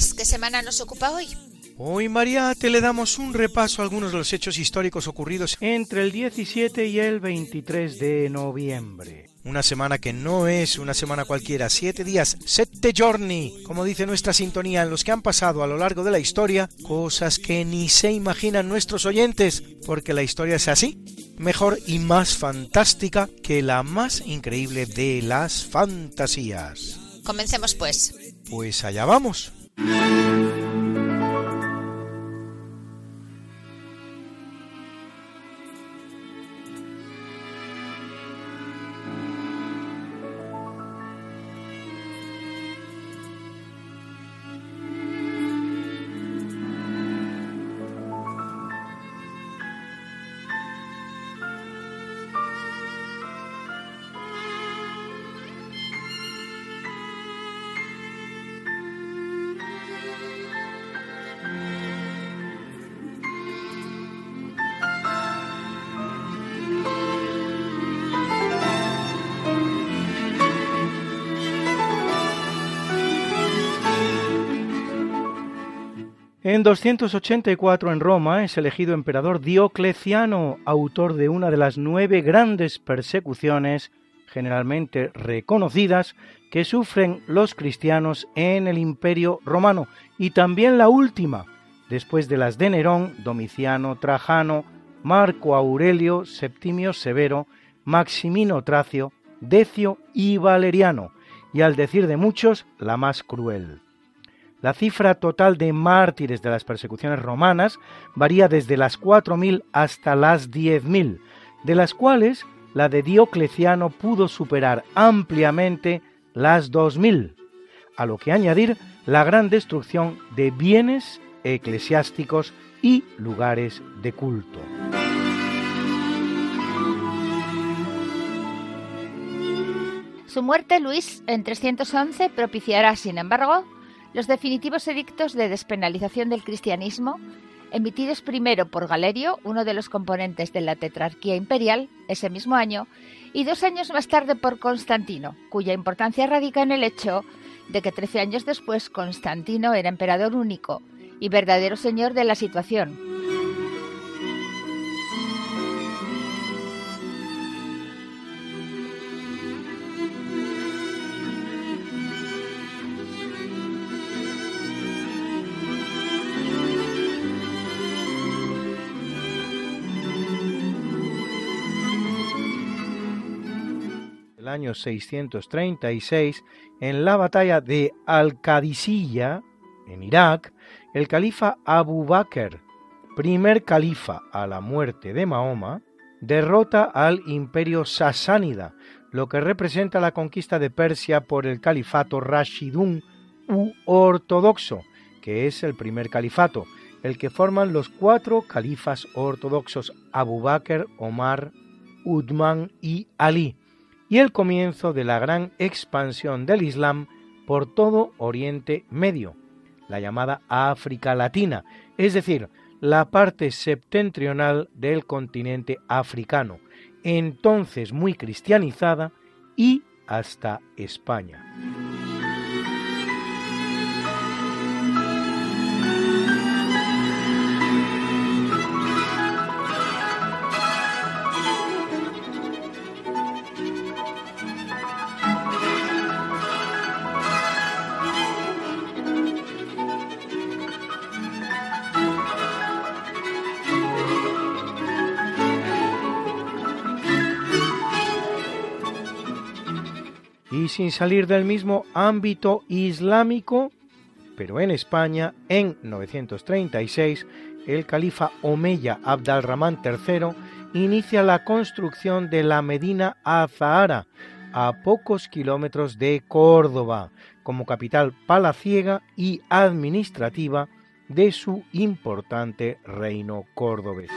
Luis, ¿qué semana nos ocupa hoy? Hoy, Mariate, le damos un repaso a algunos de los hechos históricos ocurridos entre el 17 y el 23 de noviembre. Una semana que no es una semana cualquiera, siete días, sette giorni, como dice nuestra sintonía, en los que han pasado a lo largo de la historia cosas que ni se imaginan nuestros oyentes, porque la historia es así, mejor y más fantástica que la más increíble de las fantasías. Comencemos pues. Pues allá vamos. Thank you. En 284 en Roma es elegido emperador Diocleciano, autor de una de las nueve grandes persecuciones generalmente reconocidas que sufren los cristianos en el Imperio romano y también la última, después de las de Nerón, Domiciano, Trajano, Marco Aurelio, Septimio Severo, Maximino Tracio, Decio y Valeriano, y al decir de muchos, la más cruel. La cifra total de mártires de las persecuciones romanas varía desde las 4.000 hasta las 10.000, de las cuales la de Diocleciano pudo superar ampliamente las 2.000, a lo que añadir la gran destrucción de bienes eclesiásticos y lugares de culto. Su muerte, Luis, en 311 propiciará, sin embargo, los definitivos edictos de despenalización del cristianismo, emitidos primero por Galerio, uno de los componentes de la tetrarquía imperial, ese mismo año, y dos años más tarde por Constantino, cuya importancia radica en el hecho de que trece años después Constantino era emperador único y verdadero señor de la situación. Año 636, en la batalla de Al-Qadisiyya, en Irak, el califa Abu Bakr, primer califa a la muerte de Mahoma, derrota al imperio sasánida, lo que representa la conquista de Persia por el califato Rashidun u ortodoxo, que es el primer califato, el que forman los cuatro califas ortodoxos Abu Bakr, Omar, Uthman y Ali, y el comienzo de la gran expansión del Islam por todo Oriente Medio, la llamada África Latina, es decir, la parte septentrional del continente africano, entonces muy cristianizada, y hasta España. Y sin salir del mismo ámbito islámico, pero en España, en 936, el califa Omeya Abd al-Rahman III inicia la construcción de la Medina Azahara, a pocos kilómetros de Córdoba, como capital palaciega y administrativa de su importante reino córdobés.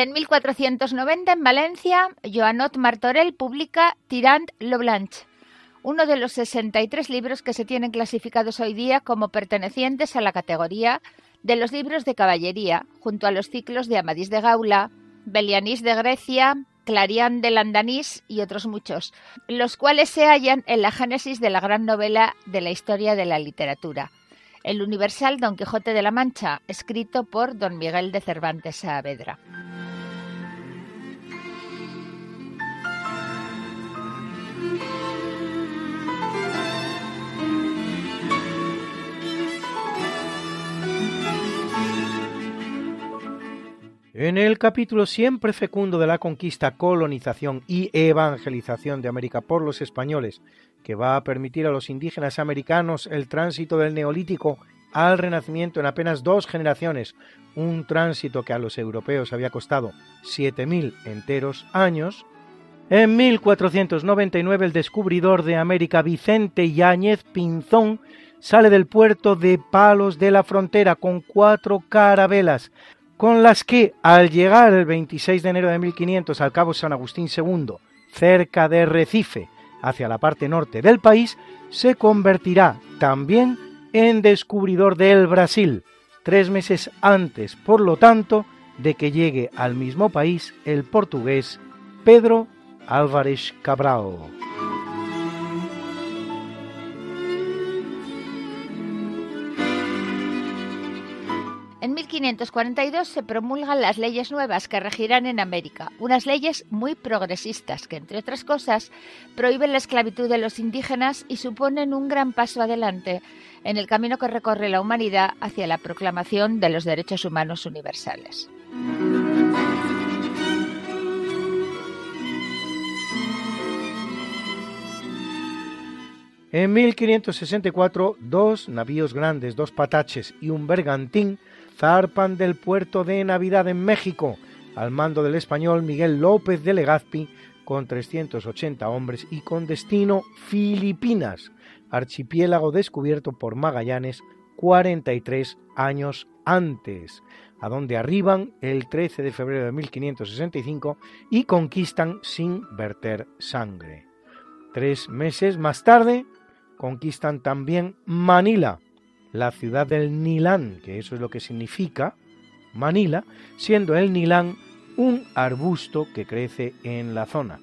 En 1490 en Valencia, Joanot Martorell publica Tirant lo Blanche, uno de los 63 libros que se tienen clasificados hoy día como pertenecientes a la categoría de los libros de caballería, junto a los ciclos de Amadís de Gaula, Belianís de Grecia, Clarián de Landanís y otros muchos, los cuales se hallan en la génesis de la gran novela de la historia de la literatura, el universal Don Quijote de la Mancha, escrito por Don Miguel de Cervantes Saavedra. En el capítulo siempre fecundo de la conquista, colonización y evangelización de América por los españoles, que va a permitir a los indígenas americanos el tránsito del neolítico al renacimiento en apenas dos generaciones, un tránsito que a los europeos había costado 7.000 enteros años, en 1499 el descubridor de América Vicente Yáñez Pinzón sale del puerto de Palos de la Frontera con cuatro carabelas, con las que al llegar el 26 de enero de 1500 al cabo San Agustín II, cerca de Recife, hacia la parte norte del país, se convertirá también en descubridor del Brasil, tres meses antes, por lo tanto, de que llegue al mismo país el portugués Pedro Álvarez Cabral. 1542 se promulgan las leyes nuevas que regirán en América, unas leyes muy progresistas que, entre otras cosas, prohíben la esclavitud de los indígenas y suponen un gran paso adelante en el camino que recorre la humanidad hacia la proclamación de los derechos humanos universales. En 1564, dos navíos grandes, dos pataches y un bergantín zarpan del puerto de Navidad en México, al mando del español Miguel López de Legazpi, con 380 hombres y con destino Filipinas, archipiélago descubierto por Magallanes 43 años antes, a donde arriban el 13 de febrero de 1565 y conquistan sin verter sangre. Tres meses más tarde conquistan también Manila, la ciudad del Nilán, que eso es lo que significa Manila, siendo el Nilán un arbusto que crece en la zona.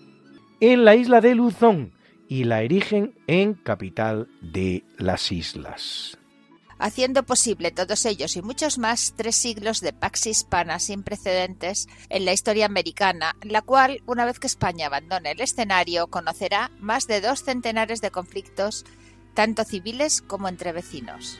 En la isla de Luzón y la erigen en capital de las islas. Haciendo posible todos ellos y muchos más tres siglos de pax hispana sin precedentes en la historia americana, la cual, una vez que España abandone el escenario, conocerá más de dos centenares de conflictos, tanto civiles como entre vecinos.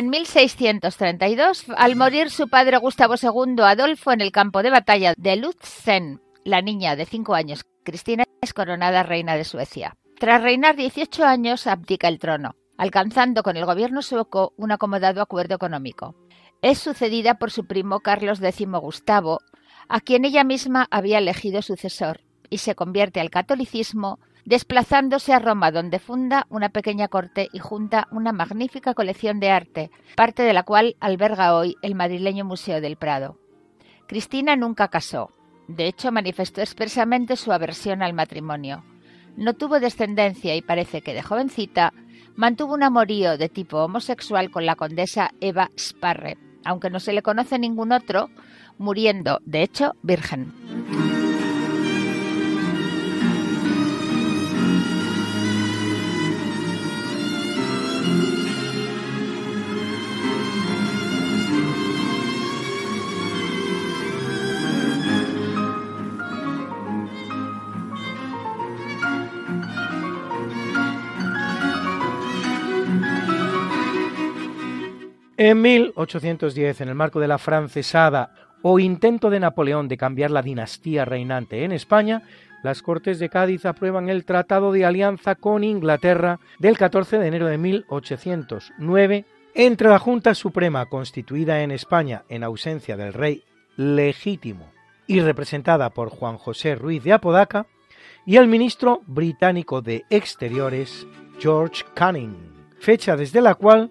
En 1632, al morir su padre Gustavo II Adolfo en el campo de batalla de Lutzen, la niña de cinco años, Cristina, es coronada reina de Suecia. Tras reinar 18 años, abdica el trono, alcanzando con el gobierno sueco un acomodado acuerdo económico. Es sucedida por su primo Carlos X Gustavo, a quien ella misma había elegido sucesor, y se convierte al catolicismo desplazándose a Roma, donde funda una pequeña corte y junta una magnífica colección de arte, parte de la cual alberga hoy el madrileño Museo del Prado. Cristina nunca casó. De hecho, manifestó expresamente su aversión al matrimonio. No tuvo descendencia y parece que de jovencita mantuvo un amorío de tipo homosexual con la condesa Eva Sparre, aunque no se le conoce ningún otro, muriendo, de hecho, virgen. En 1810, en el marco de la francesada o intento de Napoleón de cambiar la dinastía reinante en España, las Cortes de Cádiz aprueban el Tratado de Alianza con Inglaterra del 14 de enero de 1809 entre la Junta Suprema constituida en España en ausencia del rey legítimo y representada por Juan José Ruiz de Apodaca y el ministro británico de Exteriores George Canning, fecha desde la cual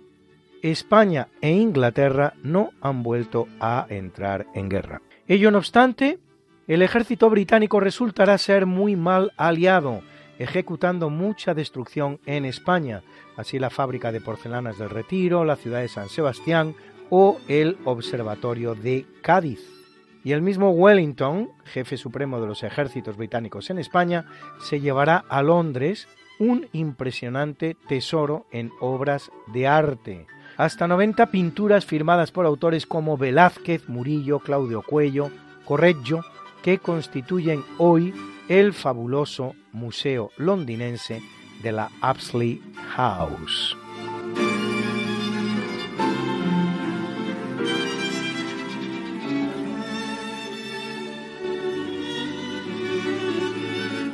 España e Inglaterra no han vuelto a entrar en guerra. Ello no obstante, el ejército británico resultará ser muy mal aliado, ejecutando mucha destrucción en España, así la fábrica de porcelanas del Retiro, la ciudad de San Sebastián o el Observatorio de Cádiz. Y el mismo Wellington, jefe supremo de los ejércitos británicos en España, se llevará a Londres un impresionante tesoro en obras de arte, hasta 90 pinturas firmadas por autores como Velázquez, Murillo, Claudio Cuello, Correggio, que constituyen hoy el fabuloso museo londinense de la Apsley House.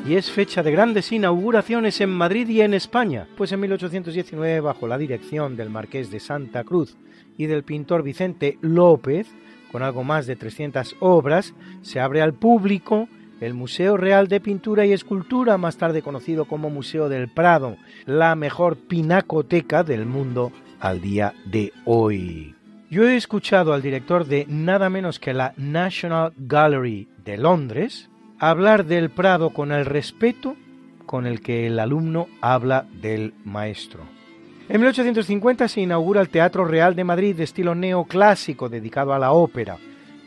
Y es fecha de grandes inauguraciones en Madrid y en España, pues en 1819, bajo la dirección del marqués de Santa Cruz y del pintor Vicente López, con algo más de 300 obras, se abre al público el Museo Real de Pintura y Escultura, más tarde conocido como Museo del Prado, la mejor pinacoteca del mundo al día de hoy. Yo he escuchado al director de nada menos que la National Gallery de Londres, hablar del Prado con el respeto con el que el alumno habla del maestro. En 1850 se inaugura el Teatro Real de Madrid de estilo neoclásico dedicado a la ópera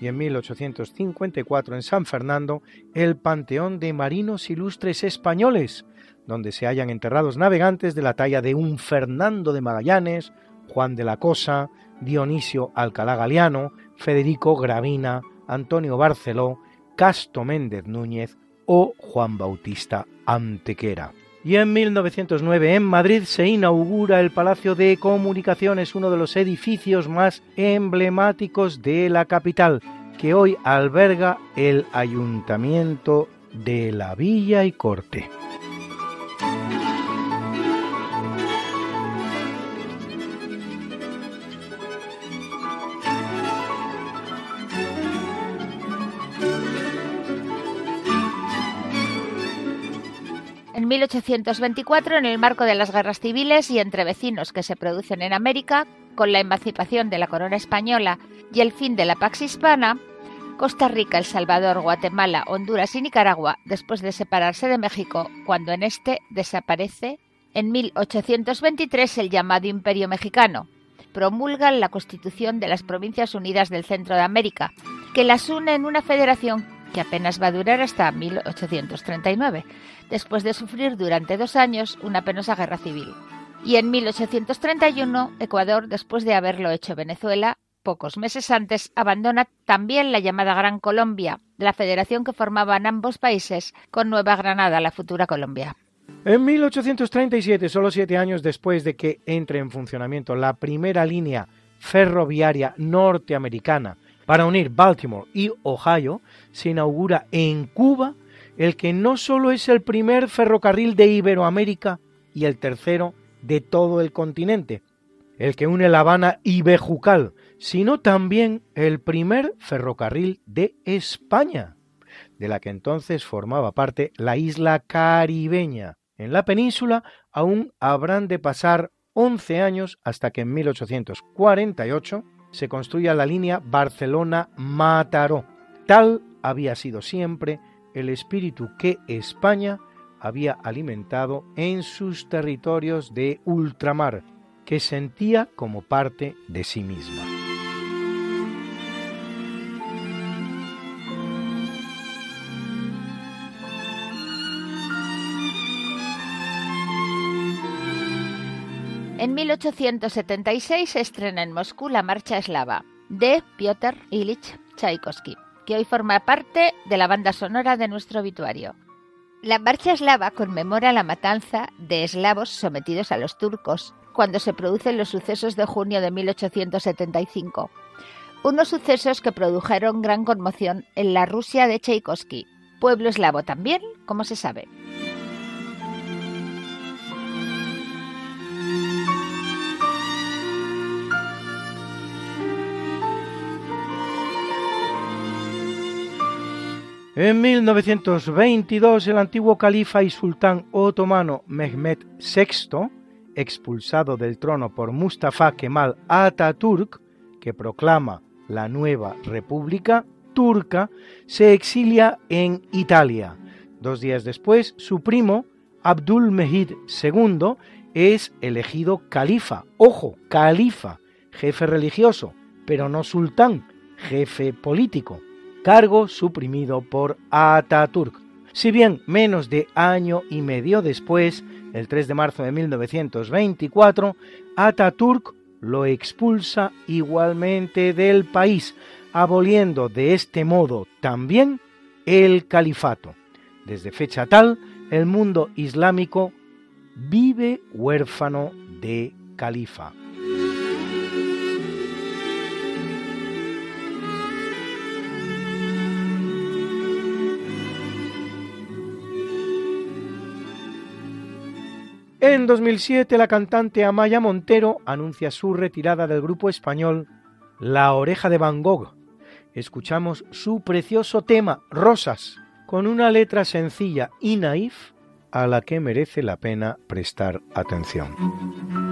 y en 1854 en San Fernando el Panteón de Marinos Ilustres Españoles, donde se hallan enterrados navegantes de la talla de un Fernando de Magallanes, Juan de la Cosa, Dionisio Alcalá Galiano, Federico Gravina, Antonio Barceló Casto Méndez Núñez o Juan Bautista Antequera. Y en 1909 en Madrid se inaugura el Palacio de Comunicaciones, uno de los edificios más emblemáticos de la capital, que hoy alberga el Ayuntamiento de la Villa y Corte. En 1824, en el marco de las guerras civiles y entre vecinos que se producen en América, con la emancipación de la corona española y el fin de la Pax Hispana, Costa Rica, El Salvador, Guatemala, Honduras y Nicaragua, después de separarse de México, cuando en este desaparece en 1823 el llamado Imperio Mexicano, promulgan la Constitución de las Provincias Unidas del Centro de América, que las une en una federación que apenas va a durar hasta 1839, después de sufrir durante dos años una penosa guerra civil. Y en 1831, Ecuador, después de haberlo hecho Venezuela, pocos meses antes, abandona también la llamada Gran Colombia, la federación que formaban ambos países con Nueva Granada, la futura Colombia. En 1837, solo siete años después de que entre en funcionamiento la primera línea ferroviaria norteamericana para unir Baltimore y Ohio, se inaugura en Cuba el que no solo es el primer ferrocarril de Iberoamérica y el tercero de todo el continente, el que une La Habana y Bejucal, sino también el primer ferrocarril de España, de la que entonces formaba parte la isla caribeña. En la península aún habrán de pasar 11 años hasta que en 1848 se construya la línea Barcelona-Mataró. Tal había sido siempre el espíritu que España había alimentado en sus territorios de ultramar, que sentía como parte de sí misma. En 1876 se estrena en Moscú la Marcha Eslava de Piotr Ilich Tchaikovsky, que hoy forma parte de la banda sonora de nuestro obituario. La Marcha Eslava conmemora la matanza de eslavos sometidos a los turcos cuando se producen los sucesos de junio de 1875, unos sucesos que produjeron gran conmoción en la Rusia de Tchaikovsky, pueblo eslavo también, como se sabe. En 1922, el antiguo califa y sultán otomano Mehmed VI, expulsado del trono por Mustafa Kemal Atatürk, que proclama la nueva república turca, se exilia en Italia. Dos días después, su primo, Abdul Mehid II, es elegido califa. Ojo, califa, jefe religioso, pero no sultán, jefe político cargo suprimido por Ataturk. Si bien menos de año y medio después, el 3 de marzo de 1924, Ataturk lo expulsa igualmente del país, aboliendo de este modo también el califato. Desde fecha tal, el mundo islámico vive huérfano de califa. En 2007 la cantante Amaya Montero anuncia su retirada del grupo español La Oreja de Van Gogh. Escuchamos su precioso tema Rosas, con una letra sencilla y naif a la que merece la pena prestar atención.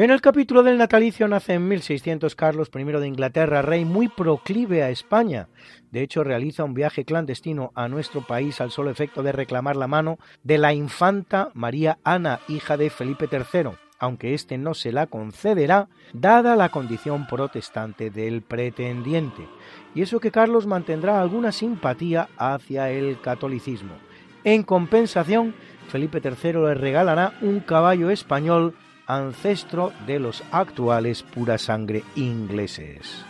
En el capítulo del natalicio nace en 1600 Carlos I de Inglaterra, rey muy proclive a España. De hecho, realiza un viaje clandestino a nuestro país al solo efecto de reclamar la mano de la infanta María Ana, hija de Felipe III, aunque éste no se la concederá, dada la condición protestante del pretendiente. Y eso que Carlos mantendrá alguna simpatía hacia el catolicismo. En compensación, Felipe III le regalará un caballo español ancestro de los actuales pura sangre ingleses.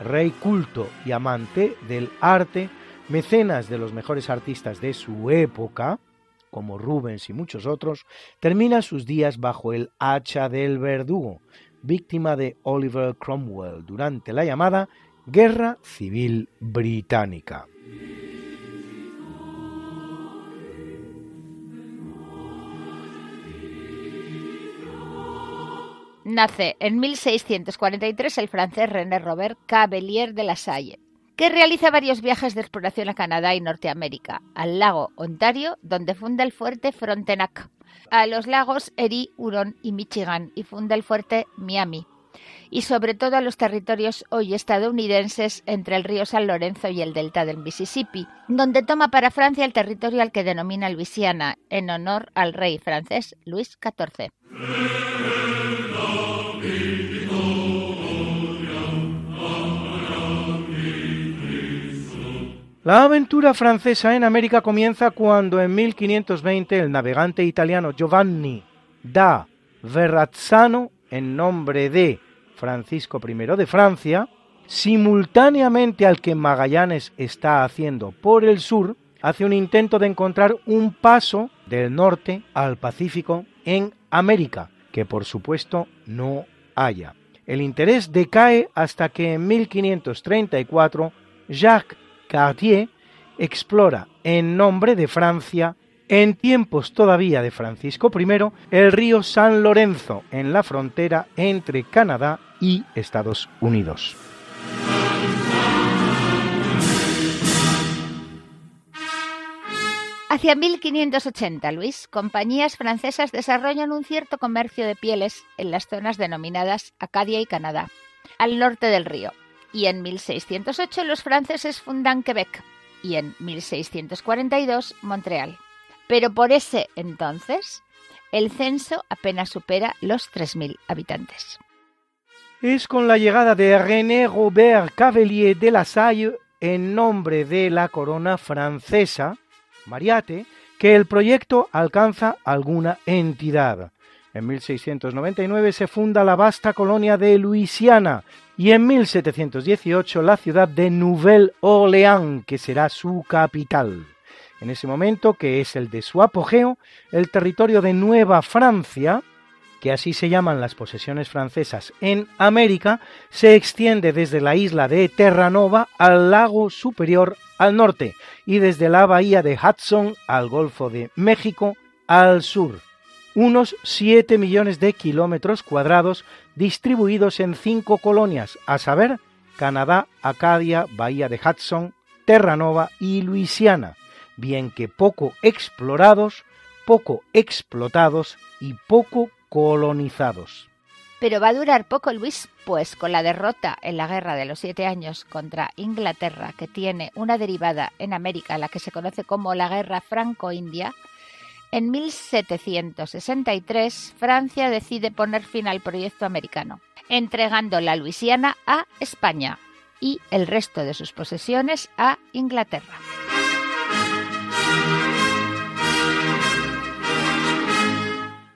Rey culto y amante del arte, mecenas de los mejores artistas de su época, como Rubens y muchos otros, termina sus días bajo el hacha del verdugo, víctima de Oliver Cromwell durante la llamada Guerra Civil Británica. Nace en 1643 el francés René Robert Cavelier de la Salle, que realiza varios viajes de exploración a Canadá y Norteamérica, al lago Ontario, donde funda el fuerte Frontenac, a los lagos Erie, Huron y Michigan, y funda el fuerte Miami, y sobre todo a los territorios hoy estadounidenses entre el río San Lorenzo y el delta del Mississippi, donde toma para Francia el territorio al que denomina Luisiana, en honor al rey francés Luis XIV. La aventura francesa en América comienza cuando en 1520 el navegante italiano Giovanni da Verrazzano, en nombre de Francisco I de Francia, simultáneamente al que Magallanes está haciendo por el sur, hace un intento de encontrar un paso del norte al Pacífico en América, que por supuesto no haya. El interés decae hasta que en 1534 Jacques Cartier explora en nombre de Francia, en tiempos todavía de Francisco I, el río San Lorenzo en la frontera entre Canadá y Estados Unidos. Hacia 1580, Luis, compañías francesas desarrollan un cierto comercio de pieles en las zonas denominadas Acadia y Canadá, al norte del río, y en 1608 los franceses fundan Quebec y en 1642 Montreal. Pero por ese entonces el censo apenas supera los 3.000 habitantes. Es con la llegada de René Robert Cavelier de la Salle en nombre de la corona francesa, Mariate, que el proyecto alcanza alguna entidad. En 1699 se funda la vasta colonia de Luisiana y en 1718 la ciudad de Nouvelle-Orléans, que será su capital. En ese momento, que es el de su apogeo, el territorio de Nueva Francia, que así se llaman las posesiones francesas en América, se extiende desde la isla de Terranova al lago superior al norte y desde la bahía de Hudson al Golfo de México al sur unos 7 millones de kilómetros cuadrados distribuidos en cinco colonias, a saber, Canadá, Acadia, Bahía de Hudson, Terranova y Luisiana, bien que poco explorados, poco explotados y poco colonizados. Pero va a durar poco, Luis, pues con la derrota en la Guerra de los Siete Años contra Inglaterra, que tiene una derivada en América, la que se conoce como la Guerra Franco-India, en 1763, Francia decide poner fin al proyecto americano, entregando la Luisiana a España y el resto de sus posesiones a Inglaterra.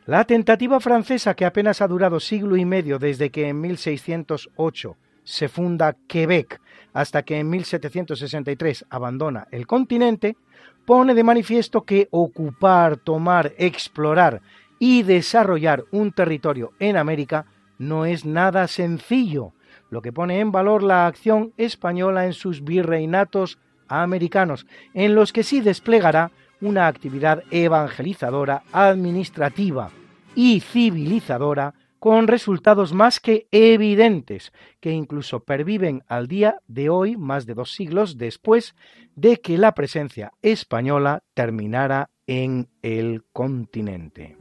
La tentativa francesa, que apenas ha durado siglo y medio desde que en 1608 se funda Quebec hasta que en 1763 abandona el continente, pone de manifiesto que ocupar, tomar, explorar y desarrollar un territorio en América no es nada sencillo, lo que pone en valor la acción española en sus virreinatos americanos, en los que sí desplegará una actividad evangelizadora, administrativa y civilizadora con resultados más que evidentes, que incluso perviven al día de hoy, más de dos siglos después de que la presencia española terminara en el continente.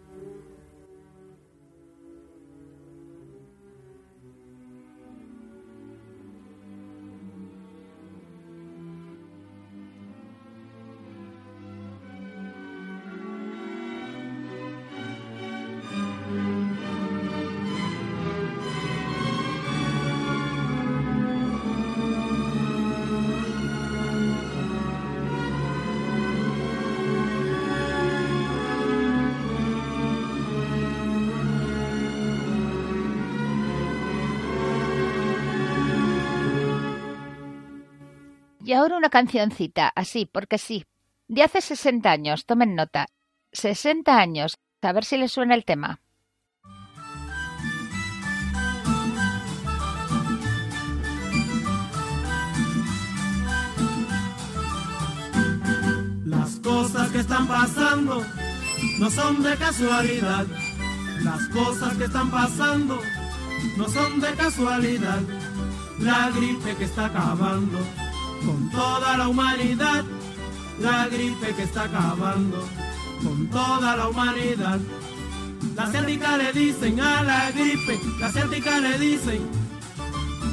Y ahora una cancioncita, así, porque sí. De hace 60 años, tomen nota. 60 años. A ver si les suena el tema. Las cosas que están pasando no son de casualidad. Las cosas que están pasando no son de casualidad. La gripe que está acabando con toda la humanidad. La gripe que está acabando con toda la humanidad. La ciática le dicen a la gripe, la ciática le dicen,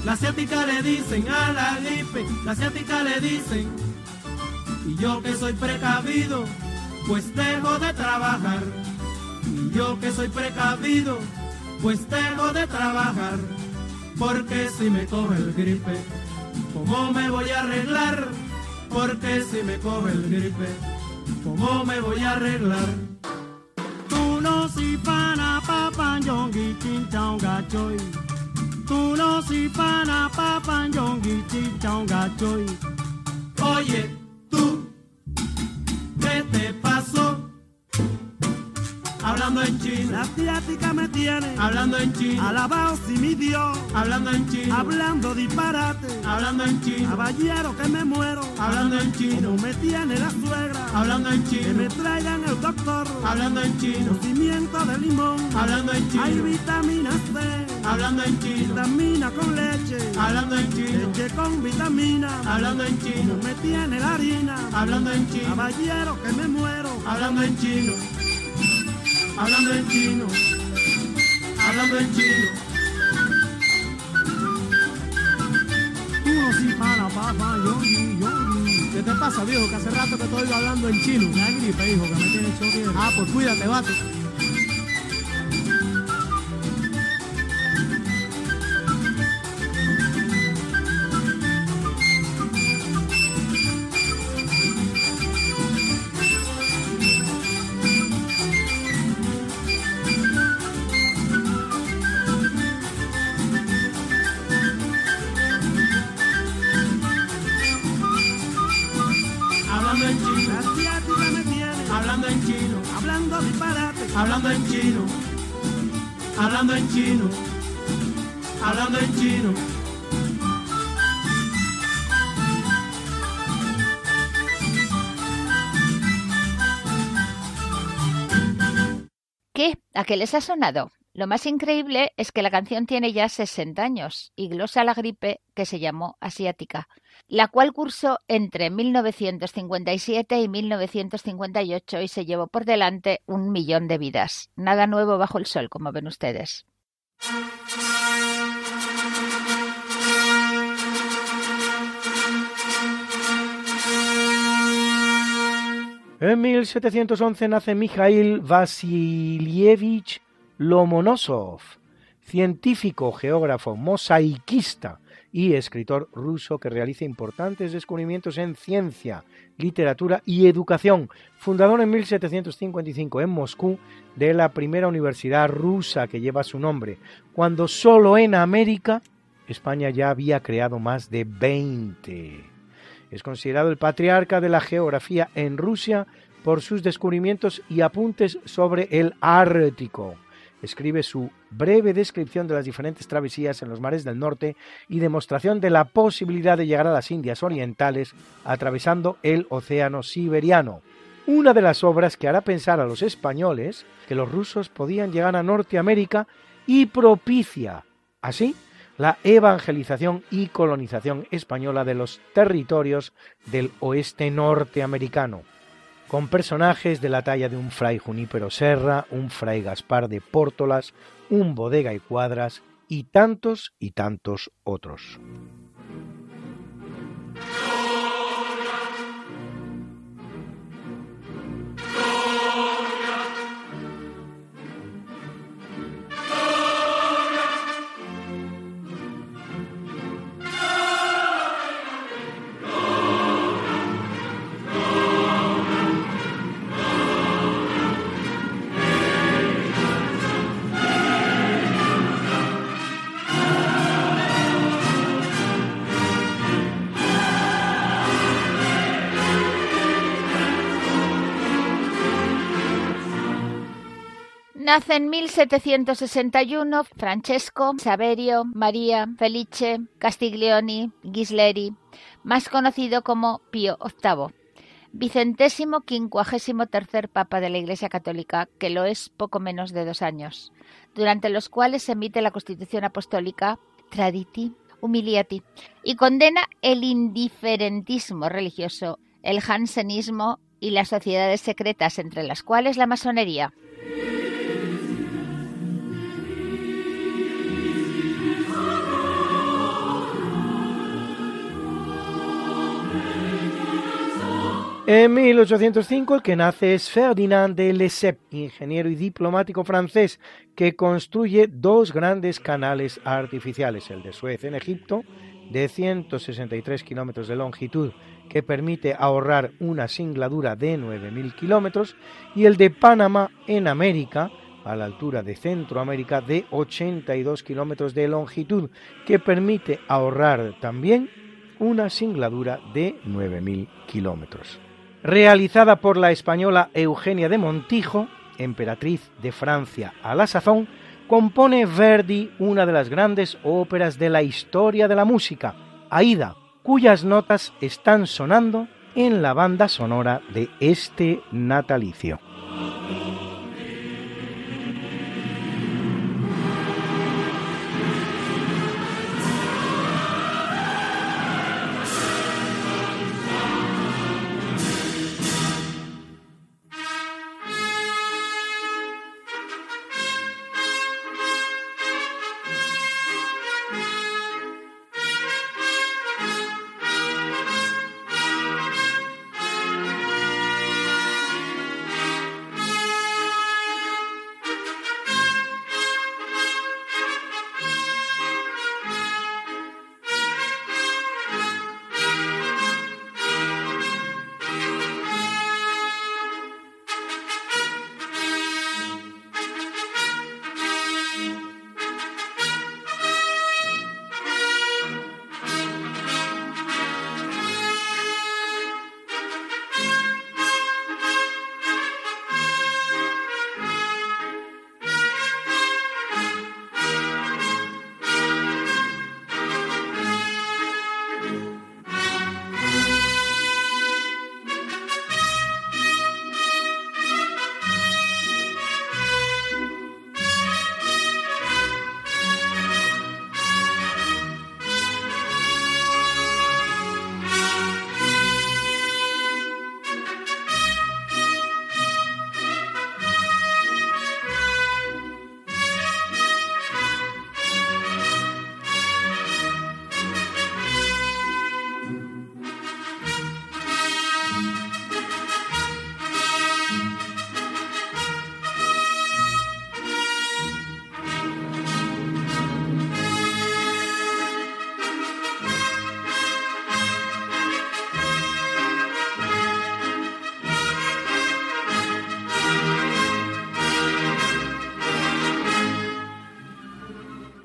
la ciática le dicen a la gripe, la ciática le dicen. Y yo que soy precavido, pues dejo de trabajar. Y yo que soy precavido, pues dejo de trabajar. Porque si me coge el gripe, ¿cómo me voy a arreglar? Porque si me coge el gripe, ¿cómo me voy a arreglar? Tú no si pana papan yongi chin chao gachoy. Tú no si pana papan yongi chin chao gachoy. Oye, tú, ¿qué te pasó? Hablando en chino. La asiática me tiene Hablando en chino. alabado si mi Dios, Hablando en chino. hablando disparate. Hablando en chino. Caballero que me muero, Hablando en chino. como me tiene la suegra. Hablando en Que me chino. traigan el doctor, Hablando en chino. cocimiento de limón. Hablando en Hay chino. vitamina C, Hablando en chino. vitamina con leche, Hablando en chino. leche con vitamina. Hablando en chino. Como me tiene la harina, Hablando en chino. caballero que me muero. Hablando en chino. Hablando en chino. Hablando en chino. Tú no si para papá, yongi, yongi. ¿Qué te pasa, viejo? Que hace rato que estoy hablando en chino. La gripe, hijo, que me tiene choque. Ah, pues cuídate, vato. ¿Qué? ¿A qué les ha sonado? Lo más increíble es que la canción tiene ya 60 años y glosa la gripe que se llamó asiática, la cual cursó entre 1957 y 1958 y se llevó por delante un millón de vidas. Nada nuevo bajo el sol, como ven ustedes. En 1711 nace Mikhail Vasilievich Lomonosov, científico, geógrafo, mosaiquista y escritor ruso que realiza importantes descubrimientos en ciencia, literatura y educación, fundador en 1755 en Moscú de la primera universidad rusa que lleva su nombre, cuando solo en América España ya había creado más de 20. Es considerado el patriarca de la geografía en Rusia por sus descubrimientos y apuntes sobre el Ártico. Escribe su breve descripción de las diferentes travesías en los mares del norte y demostración de la posibilidad de llegar a las Indias Orientales atravesando el Océano Siberiano. Una de las obras que hará pensar a los españoles que los rusos podían llegar a Norteamérica y propicia, así, la evangelización y colonización española de los territorios del oeste norteamericano, con personajes de la talla de un fray Junípero Serra, un fray Gaspar de Pórtolas, un Bodega y Cuadras y tantos y tantos otros. Nace en 1761 Francesco Saverio María Felice Castiglioni Ghisleri, más conocido como Pío VIII, vicentésimo quincuagésimo tercer papa de la Iglesia Católica, que lo es poco menos de dos años, durante los cuales emite la Constitución Apostólica Traditi Humiliati y condena el indiferentismo religioso, el jansenismo y las sociedades secretas, entre las cuales la masonería. En 1805 el que nace es Ferdinand de Lesseps, ingeniero y diplomático francés, que construye dos grandes canales artificiales, el de Suez en Egipto, de 163 kilómetros de longitud, que permite ahorrar una singladura de 9.000 kilómetros, y el de Panamá en América, a la altura de Centroamérica, de 82 kilómetros de longitud, que permite ahorrar también una singladura de 9.000 kilómetros realizada por la española Eugenia de Montijo, emperatriz de Francia a la sazón, compone Verdi una de las grandes óperas de la historia de la música, Aida, cuyas notas están sonando en la banda sonora de este natalicio.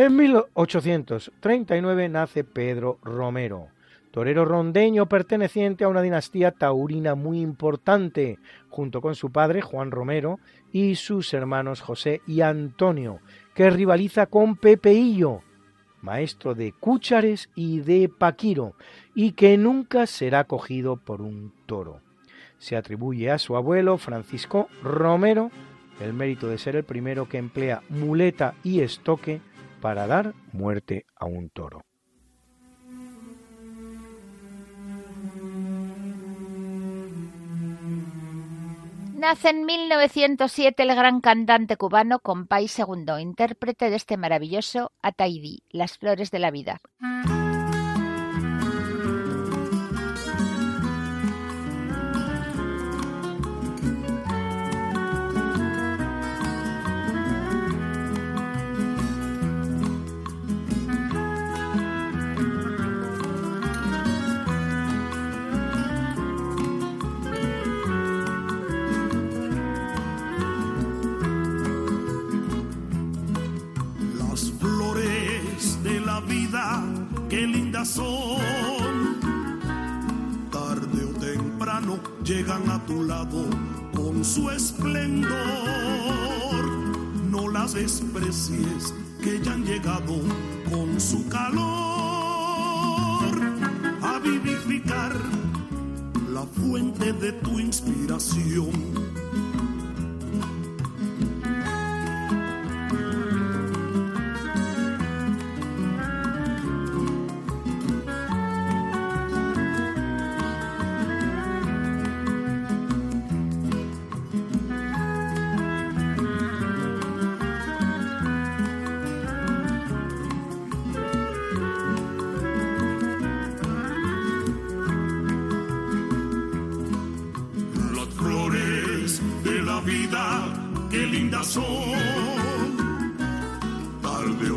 En 1839 nace Pedro Romero, torero rondeño perteneciente a una dinastía taurina muy importante, junto con su padre Juan Romero y sus hermanos José y Antonio, que rivaliza con Pepeillo, maestro de cúchares y de paquiro, y que nunca será cogido por un toro. Se atribuye a su abuelo Francisco Romero el mérito de ser el primero que emplea muleta y estoque para dar muerte a un toro. Nace en 1907 el gran cantante cubano Compay II, intérprete de este maravilloso Ataidi, Las Flores de la Vida. llegan a tu lado con su esplendor. No las desprecies que ya han llegado con su calor a vivificar la fuente de tu inspiración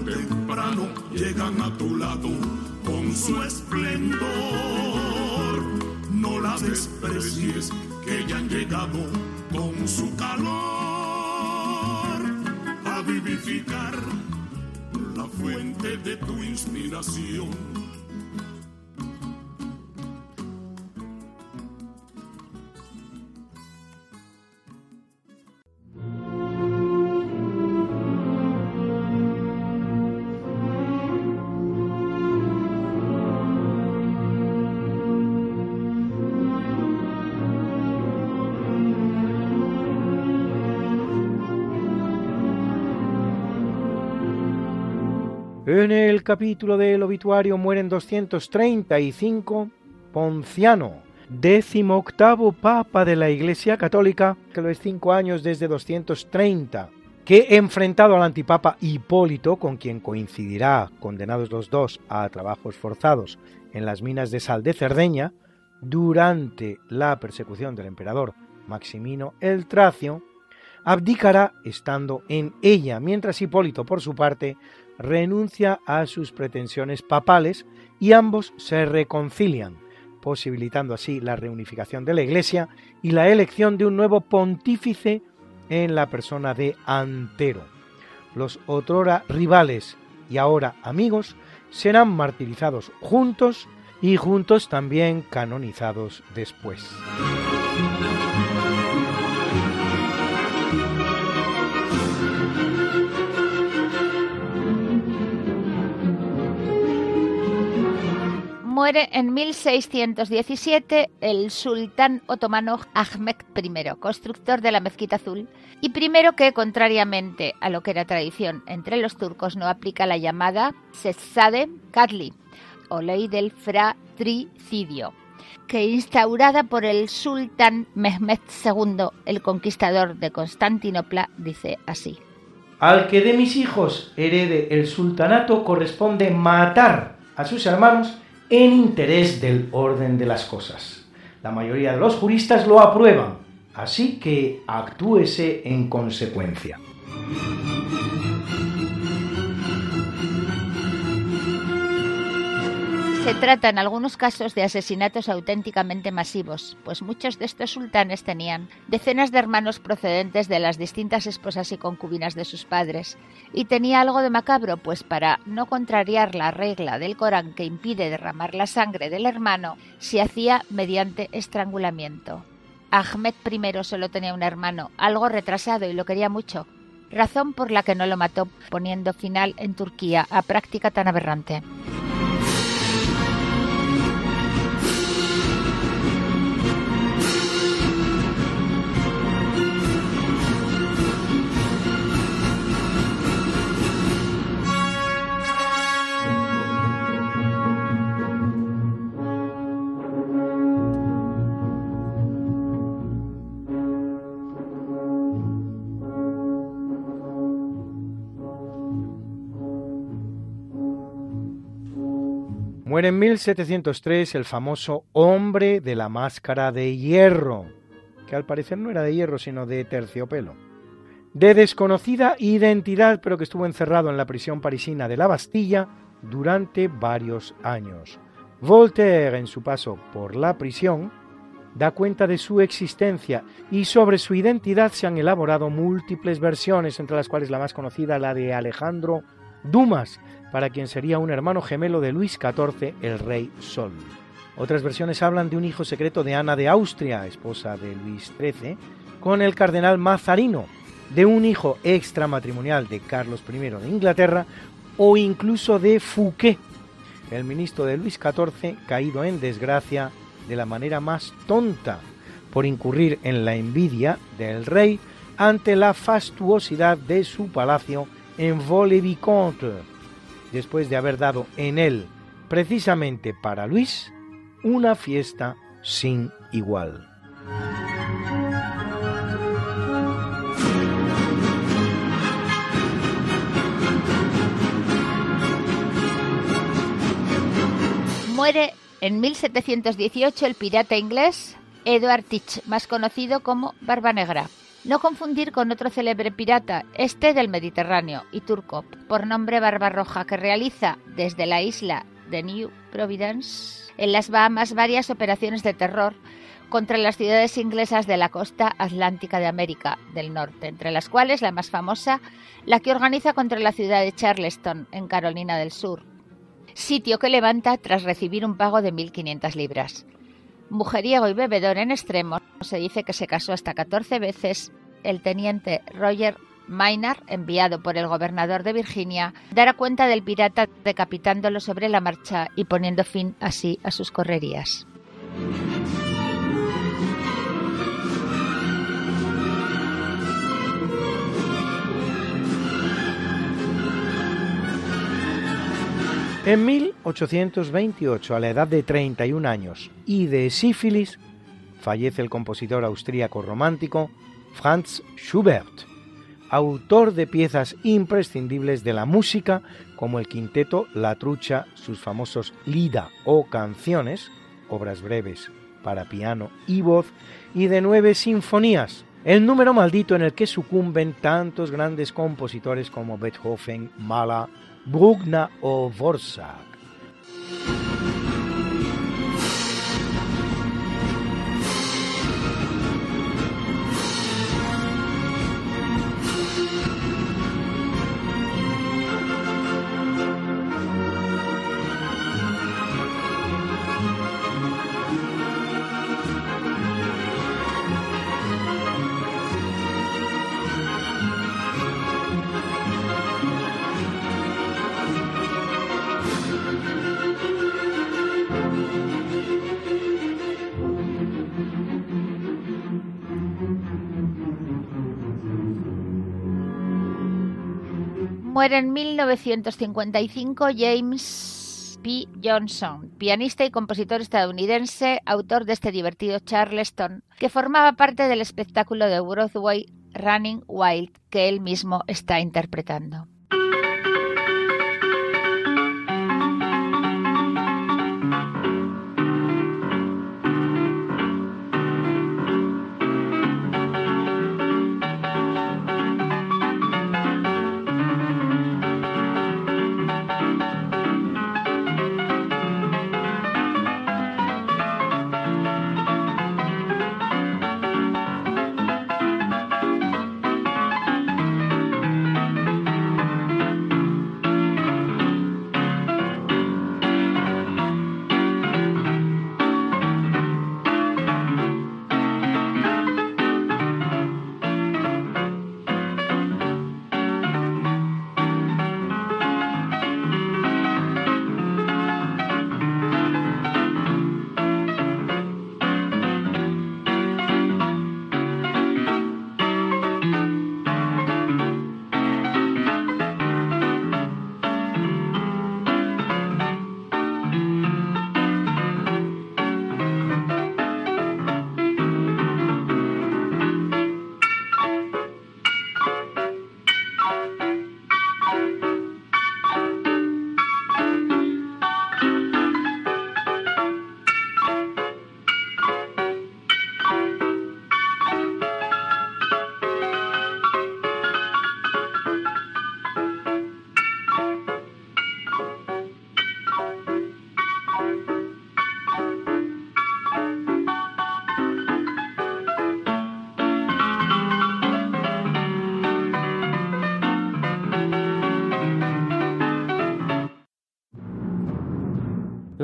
temprano llegan a tu lado con su esplendor. las especies que ya han llegado con su calor. A vivificar la fuente de tu inspiración capítulo del obituario mueren 235 Ponciano, décimo octavo papa de la Iglesia Católica, que lo es cinco años desde 230, que enfrentado al antipapa Hipólito, con quien coincidirá, condenados los dos a trabajos forzados en las minas de sal de Cerdeña, durante la persecución del emperador Maximino el Tracio, abdicará estando en ella, mientras Hipólito, por su parte, renuncia a sus pretensiones papales y ambos se reconcilian, posibilitando así la reunificación de la Iglesia y la elección de un nuevo pontífice en la persona de Antero. Los otrora rivales y ahora amigos serán martirizados juntos y juntos también canonizados después. Muere en 1617 el sultán otomano Ahmed I, constructor de la mezquita azul, y primero que, contrariamente a lo que era tradición entre los turcos, no aplica la llamada Sessade Kadli, o ley del fratricidio, que instaurada por el sultán Mehmed II, el conquistador de Constantinopla, dice así. Al que de mis hijos herede el sultanato corresponde matar a sus hermanos en interés del orden de las cosas. La mayoría de los juristas lo aprueban, así que actúese en consecuencia. Se trata en algunos casos de asesinatos auténticamente masivos, pues muchos de estos sultanes tenían decenas de hermanos procedentes de las distintas esposas y concubinas de sus padres. Y tenía algo de macabro, pues para no contrariar la regla del Corán que impide derramar la sangre del hermano, se hacía mediante estrangulamiento. Ahmed I solo tenía un hermano, algo retrasado y lo quería mucho, razón por la que no lo mató, poniendo final en Turquía a práctica tan aberrante. Muere en 1703 el famoso hombre de la máscara de hierro, que al parecer no era de hierro sino de terciopelo. De desconocida identidad, pero que estuvo encerrado en la prisión parisina de la Bastilla durante varios años. Voltaire, en su paso por la prisión, da cuenta de su existencia y sobre su identidad se han elaborado múltiples versiones, entre las cuales la más conocida la de Alejandro Dumas, para quien sería un hermano gemelo de Luis XIV, el rey Sol. Otras versiones hablan de un hijo secreto de Ana de Austria, esposa de Luis XIII, con el cardenal Mazarino, de un hijo extramatrimonial de Carlos I de Inglaterra o incluso de Fouquet, el ministro de Luis XIV caído en desgracia de la manera más tonta por incurrir en la envidia del rey ante la fastuosidad de su palacio en Vaux-le-Vicomte, después de haber dado en él, precisamente para Luis, una fiesta sin igual. Muere en 1718 el pirata inglés Edward Teach, más conocido como Barba Negra. No confundir con otro célebre pirata, este del Mediterráneo, y turco, por nombre Barbarroja, que realiza desde la isla de New Providence en las Bahamas varias operaciones de terror contra las ciudades inglesas de la costa atlántica de América del Norte, entre las cuales la más famosa, la que organiza contra la ciudad de Charleston, en Carolina del Sur, sitio que levanta tras recibir un pago de 1.500 libras. Mujeriego y bebedor en extremo, se dice que se casó hasta 14 veces. El teniente Roger Maynard, enviado por el gobernador de Virginia, dará cuenta del pirata decapitándolo sobre la marcha y poniendo fin así a sus correrías. En 1828, a la edad de 31 años y de sífilis, fallece el compositor austríaco romántico Franz Schubert, autor de piezas imprescindibles de la música como el quinteto La Trucha, sus famosos Lida o canciones, obras breves para piano y voz, y de nueve sinfonías, el número maldito en el que sucumben tantos grandes compositores como Beethoven, Mahler, Bruckner o Dvorak. En 1955 James P. Johnson, pianista y compositor estadounidense, autor de este divertido Charleston, que formaba parte del espectáculo de Broadway Running Wild que él mismo está interpretando.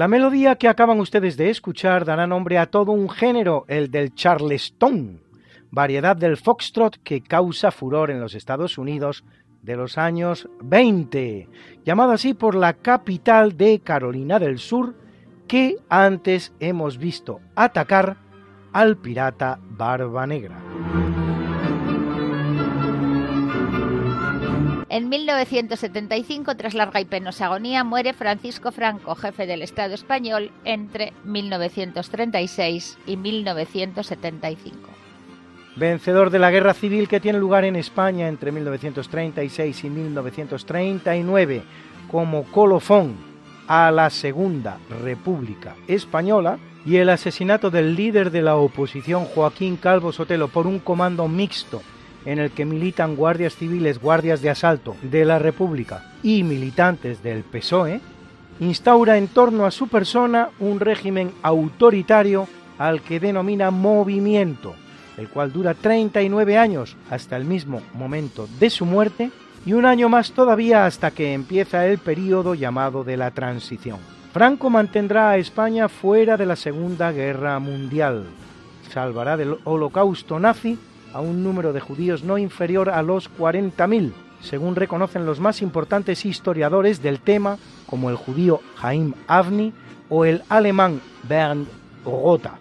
La melodía que acaban ustedes de escuchar dará nombre a todo un género, el del charleston, variedad del foxtrot que causa furor en los Estados Unidos de los años 20, llamado así por la capital de Carolina del Sur, que antes hemos visto atacar al pirata Barba Negra. En 1975, tras larga y penosa agonía, muere Francisco Franco, jefe del Estado español, entre 1936 y 1975. Vencedor de la guerra civil que tiene lugar en España entre 1936 y 1939 como colofón a la Segunda República Española y el asesinato del líder de la oposición Joaquín Calvo Sotelo por un comando mixto en el que militan guardias civiles, guardias de asalto de la República y militantes del PSOE, instaura en torno a su persona un régimen autoritario al que denomina movimiento, el cual dura 39 años hasta el mismo momento de su muerte y un año más todavía hasta que empieza el período llamado de la transición. Franco mantendrá a España fuera de la Segunda Guerra Mundial, salvará del holocausto nazi a un número de judíos no inferior a los 40.000, según reconocen los más importantes historiadores del tema, como el judío Haim Avni o el alemán Bernd Rotha.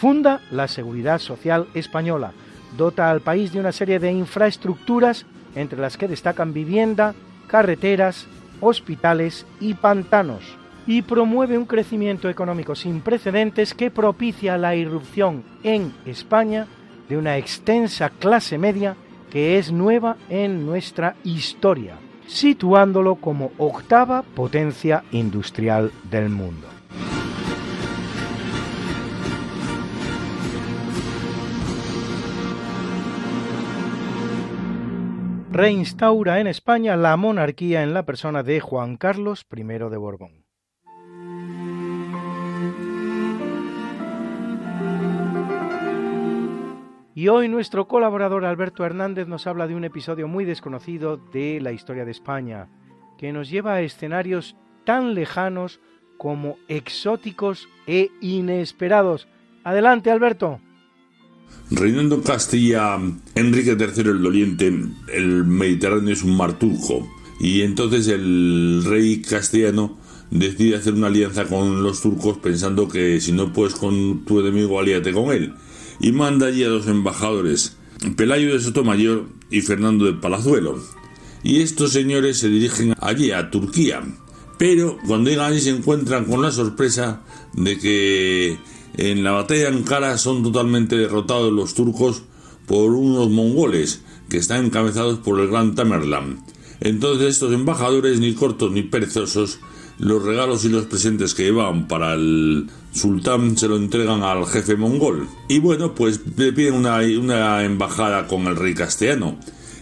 Funda la Seguridad Social Española, dota al país de una serie de infraestructuras, entre las que destacan vivienda, carreteras, hospitales y pantanos, y promueve un crecimiento económico sin precedentes que propicia la irrupción en España de una extensa clase media que es nueva en nuestra historia, situándolo como octava potencia industrial del mundo. Reinstaura en España la monarquía en la persona de Juan Carlos I de Borbón. Y hoy nuestro colaborador Alberto Hernández nos habla de un episodio muy desconocido de la historia de España, que nos lleva a escenarios tan lejanos como exóticos e inesperados. Adelante, Alberto. Reinando en Castilla, Enrique III el Doliente, el Mediterráneo es un mar turco, y entonces el rey castellano decide hacer una alianza con los turcos pensando que si no puedes con tu enemigo, alíate con él y manda allí a dos embajadores, Pelayo de Sotomayor y Fernando de Palazuelo. Y estos señores se dirigen allí a Turquía, pero cuando llegan allí se encuentran con la sorpresa de que en la batalla en Ankara son totalmente derrotados los turcos por unos mongoles que están encabezados por el gran Tamerlán. Entonces estos embajadores, ni cortos ni perezosos, los regalos y los presentes que llevaban para el sultán se lo entregan al jefe mongol. Y bueno, pues le piden una, una embajada con el rey castellano.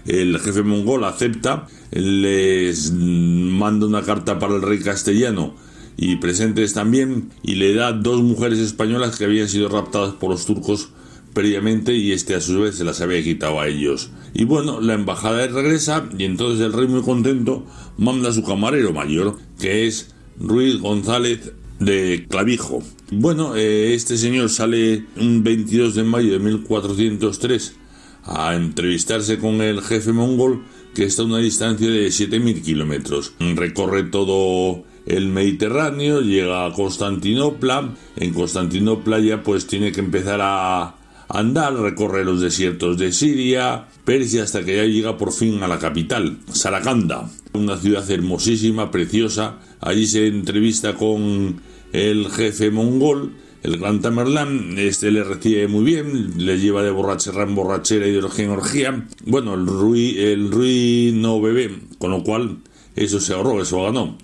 El jefe mongol acepta, les manda una carta para el rey castellano y presentes también y le da dos mujeres españolas que habían sido raptadas por los turcos previamente y este a su vez se las había quitado a ellos. Y bueno, la embajada regresa y entonces el rey muy contento manda a su camarero mayor, que es Ruiz González de Clavijo. Bueno, eh, este señor sale un 22 de mayo de 1403 a entrevistarse con el jefe mongol que está a una distancia de 7.000 kilómetros. Recorre todo el Mediterráneo, llega a Constantinopla. En Constantinopla ya pues tiene que empezar a andar, recorre los desiertos de Siria, Persia, hasta que ya llega por fin a la capital, Sarakanda, una ciudad hermosísima, preciosa. Allí se entrevista con el jefe mongol, el gran Tamerlán, este le recibe muy bien, le lleva de borrachera en borrachera y de orgía en orgía. Bueno, el Rui, el Rui no bebe, con lo cual eso se ahorró, eso ganó.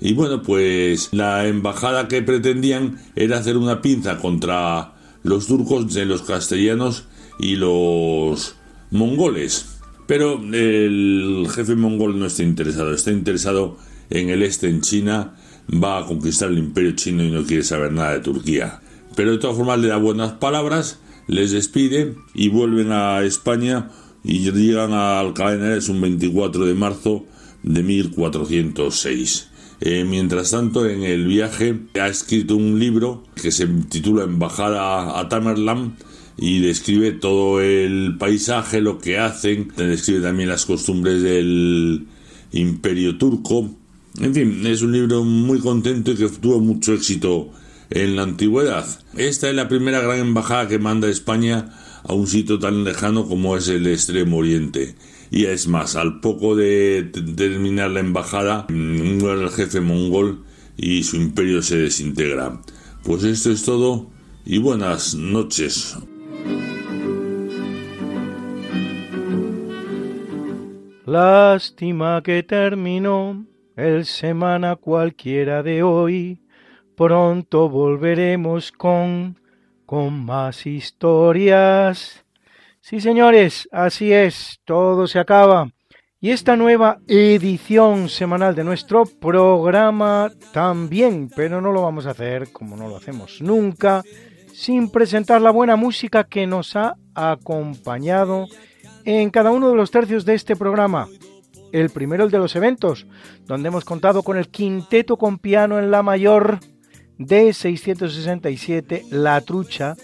Y bueno, pues la embajada que pretendían era hacer una pinza contra los turcos de los castellanos y los mongoles. Pero el jefe mongol no está interesado, está interesado en el este, en China, va a conquistar el imperio chino y no quiere saber nada de Turquía. Pero de todas formas le da buenas palabras, les despide y vuelven a España y llegan a Alcalá es un 24 de marzo de 1406. Eh, mientras tanto, en el viaje ha escrito un libro que se titula Embajada a Tamerlán y describe todo el paisaje, lo que hacen, describe también las costumbres del imperio turco. En fin, es un libro muy contento y que tuvo mucho éxito en la antigüedad. Esta es la primera gran embajada que manda España a un sitio tan lejano como es el Extremo Oriente. Y es más, al poco de terminar la embajada, muere el jefe mongol y su imperio se desintegra. Pues esto es todo y buenas noches. Lástima que terminó el semana cualquiera de hoy. Pronto volveremos con con más historias. Sí, señores, así es, todo se acaba. Y esta nueva edición semanal de nuestro programa también, pero no lo vamos a hacer como no lo hacemos nunca, sin presentar la buena música que nos ha acompañado en cada uno de los tercios de este programa. El primero, el de los eventos, donde hemos contado con el quinteto con piano en la mayor de 667, La trucha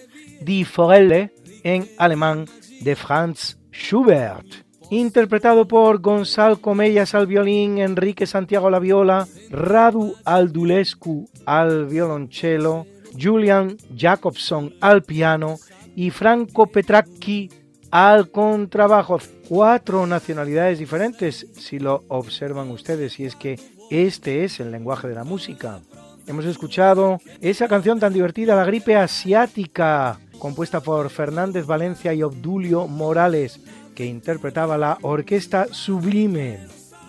di Forelle en alemán de Franz Schubert. Interpretado por Gonzalo Comellas al violín, Enrique Santiago a la viola, Radu Aldulescu al violonchelo, Julian Jacobson al piano y Franco Petracchi al contrabajo. Cuatro nacionalidades diferentes, si lo observan ustedes, y es que este es el lenguaje de la música. Hemos escuchado esa canción tan divertida, La gripe asiática, compuesta por Fernández Valencia y Obdulio Morales, que interpretaba la Orquesta Sublime.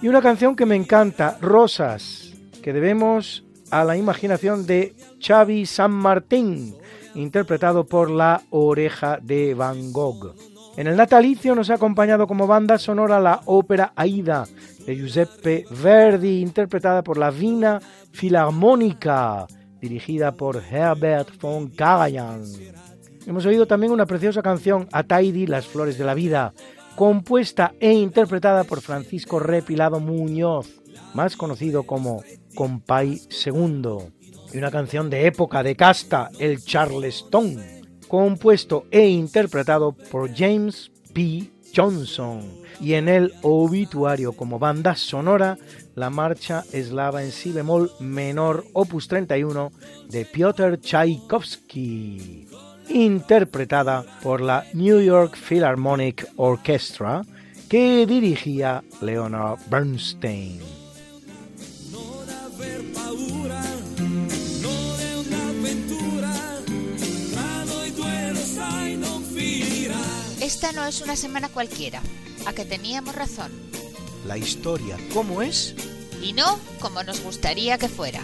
Y una canción que me encanta, Rosas, que debemos a la imaginación de Xavi San Martín, interpretado por la Oreja de Van Gogh. En el natalicio nos ha acompañado como banda sonora la ópera Aida de Giuseppe Verdi, interpretada por la Vina Filarmónica, dirigida por Herbert von Karajan. Hemos oído también una preciosa canción, Ataidi, Las Flores de la Vida, compuesta e interpretada por Francisco Repilado Muñoz, más conocido como Compay II, y una canción de época de casta, el Charleston, compuesto e interpretado por James P. Johnson, y en el obituario como banda sonora la marcha eslava en si bemol menor opus 31 de Piotr Tchaikovsky, interpretada por la New York Philharmonic Orchestra que dirigía Leonard Bernstein. Esta no es una semana cualquiera, a que teníamos razón. La historia, ¿cómo es? Y no como nos gustaría que fuera.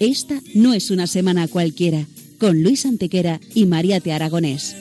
Esta no es una semana cualquiera, con Luis Antequera y María Te Aragonés.